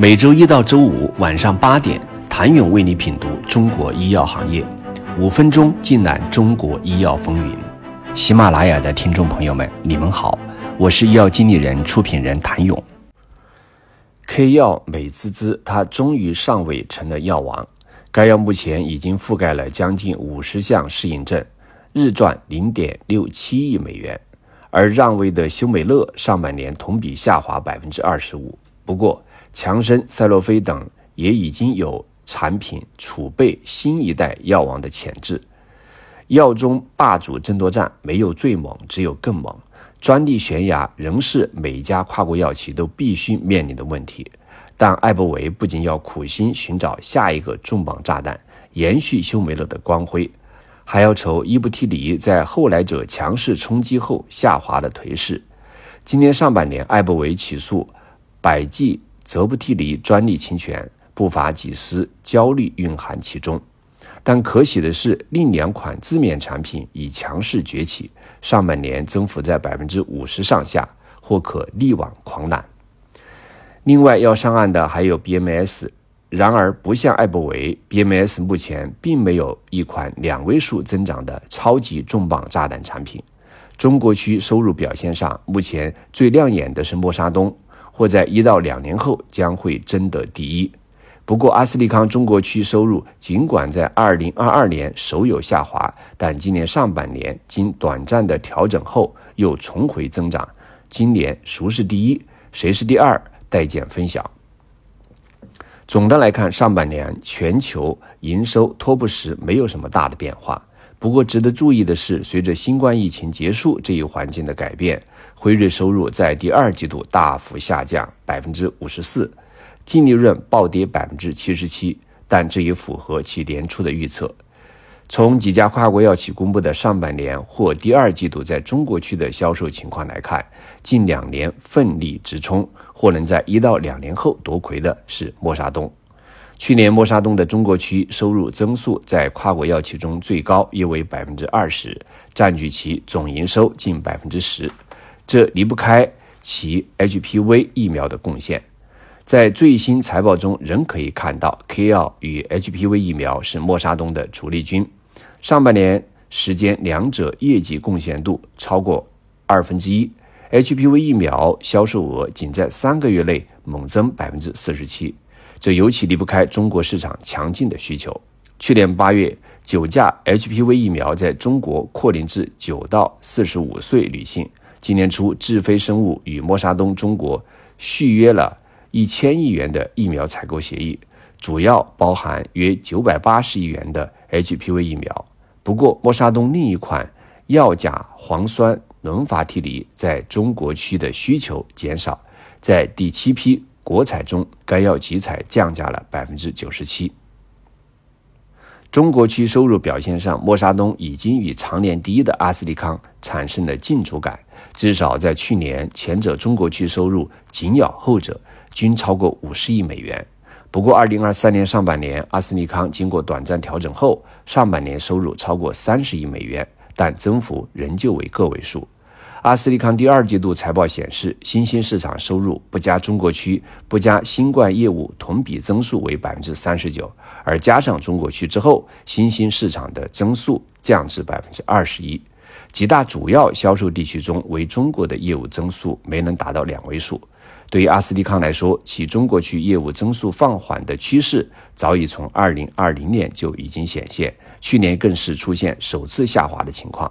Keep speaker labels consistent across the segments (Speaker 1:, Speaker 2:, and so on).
Speaker 1: 每周一到周五晚上八点，谭勇为你品读中国医药行业，五分钟尽览中国医药风云。喜马拉雅的听众朋友们，你们好，我是医药经理人、出品人谭勇。K 药美滋滋，它终于上位成了药王。该药目前已经覆盖了将近五十项适应症，日赚零点六七亿美元。而让位的修美乐上半年同比下滑百分之二十五。不过，强生、赛洛菲等也已经有产品储备新一代药王的潜质。药中霸主争夺战没有最猛，只有更猛。专利悬崖仍是每家跨国药企都必须面临的问题。但艾伯维不仅要苦心寻找下一个重磅炸弹，延续修美乐的光辉，还要愁伊布替尼在后来者强势冲击后下滑的颓势。今年上半年，艾伯维起诉百济。则不替尼专利侵权，不乏几丝焦虑蕴含其中。但可喜的是，另两款自面产品已强势崛起，上半年增幅在百分之五十上下，或可力挽狂澜。另外要上岸的还有 BMS，然而不像艾伯维，BMS 目前并没有一款两位数增长的超级重磅炸弹产品。中国区收入表现上，目前最亮眼的是默沙东。或在一到两年后将会争得第一。不过，阿斯利康中国区收入尽管在二零二二年首有下滑，但今年上半年经短暂的调整后又重回增长。今年孰是第一，谁是第二，待见分晓。总的来看，上半年全球营收托布什没有什么大的变化。不过，值得注意的是，随着新冠疫情结束这一环境的改变，辉瑞收入在第二季度大幅下降百分之五十四，净利润暴跌百分之七十七，但这也符合其年初的预测。从几家跨国药企公布的上半年或第二季度在中国区的销售情况来看，近两年奋力直冲或能在一到两年后夺魁的是默沙东。去年默沙东的中国区收入增速在跨国药企中最高，约为百分之二十，占据其总营收近百分之十。这离不开其 HPV 疫苗的贡献。在最新财报中，仍可以看到 K 药与 HPV 疫苗是默沙东的主力军。上半年时间，两者业绩贡献度超过二分之一。HPV 疫苗销售额仅在三个月内猛增百分之四十七。这尤其离不开中国市场强劲的需求。去年八月，九价 HPV 疫苗在中国扩临至九到四十五岁女性。今年初，智飞生物与默沙东中国续约了一千亿元的疫苗采购协议，主要包含约九百八十亿元的 HPV 疫苗。不过，默沙东另一款药甲磺酸轮伐替尼在中国区的需求减少，在第七批。国采中，该药集采降价了百分之九十七。中国区收入表现上，默沙东已经与常年第一的阿斯利康产生了竞逐感，至少在去年，前者中国区收入紧咬后者，均超过五十亿美元。不过，二零二三年上半年，阿斯利康经过短暂调整后，上半年收入超过三十亿美元，但增幅仍旧为个位数。阿斯利康第二季度财报显示，新兴市场收入不加中国区不加新冠业务同比增速为百分之三十九，而加上中国区之后，新兴市场的增速降至百分之二十一。几大主要销售地区中，为中国的业务增速没能达到两位数。对于阿斯利康来说，其中国区业务增速放缓的趋势早已从二零二零年就已经显现，去年更是出现首次下滑的情况。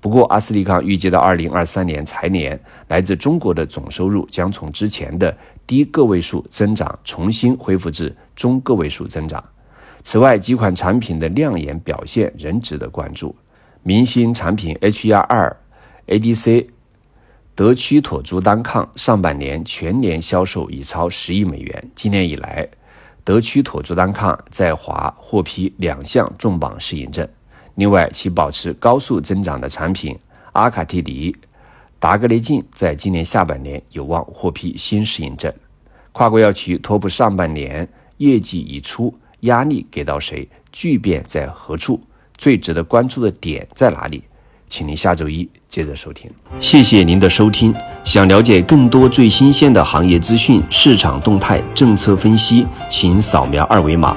Speaker 1: 不过，阿斯利康预计到二零二三年财年，来自中国的总收入将从之前的低个位数增长重新恢复至中个位数增长。此外，几款产品的亮眼表现仍值得关注。明星产品 H 幺二 ADC 德曲妥珠单抗上半年全年销售已超十亿美元。今年以来，德曲妥珠单抗在华获批两项重磅适应症。另外，其保持高速增长的产品阿卡替尼、达格列净，在今年下半年有望获批新适应症。跨国药企托布上半年业绩已出，压力给到谁？巨变在何处？最值得关注的点在哪里？请您下周一接着收听。谢谢您的收听。想了解更多最新鲜的行业资讯、市场动态、政策分析，请扫描二维码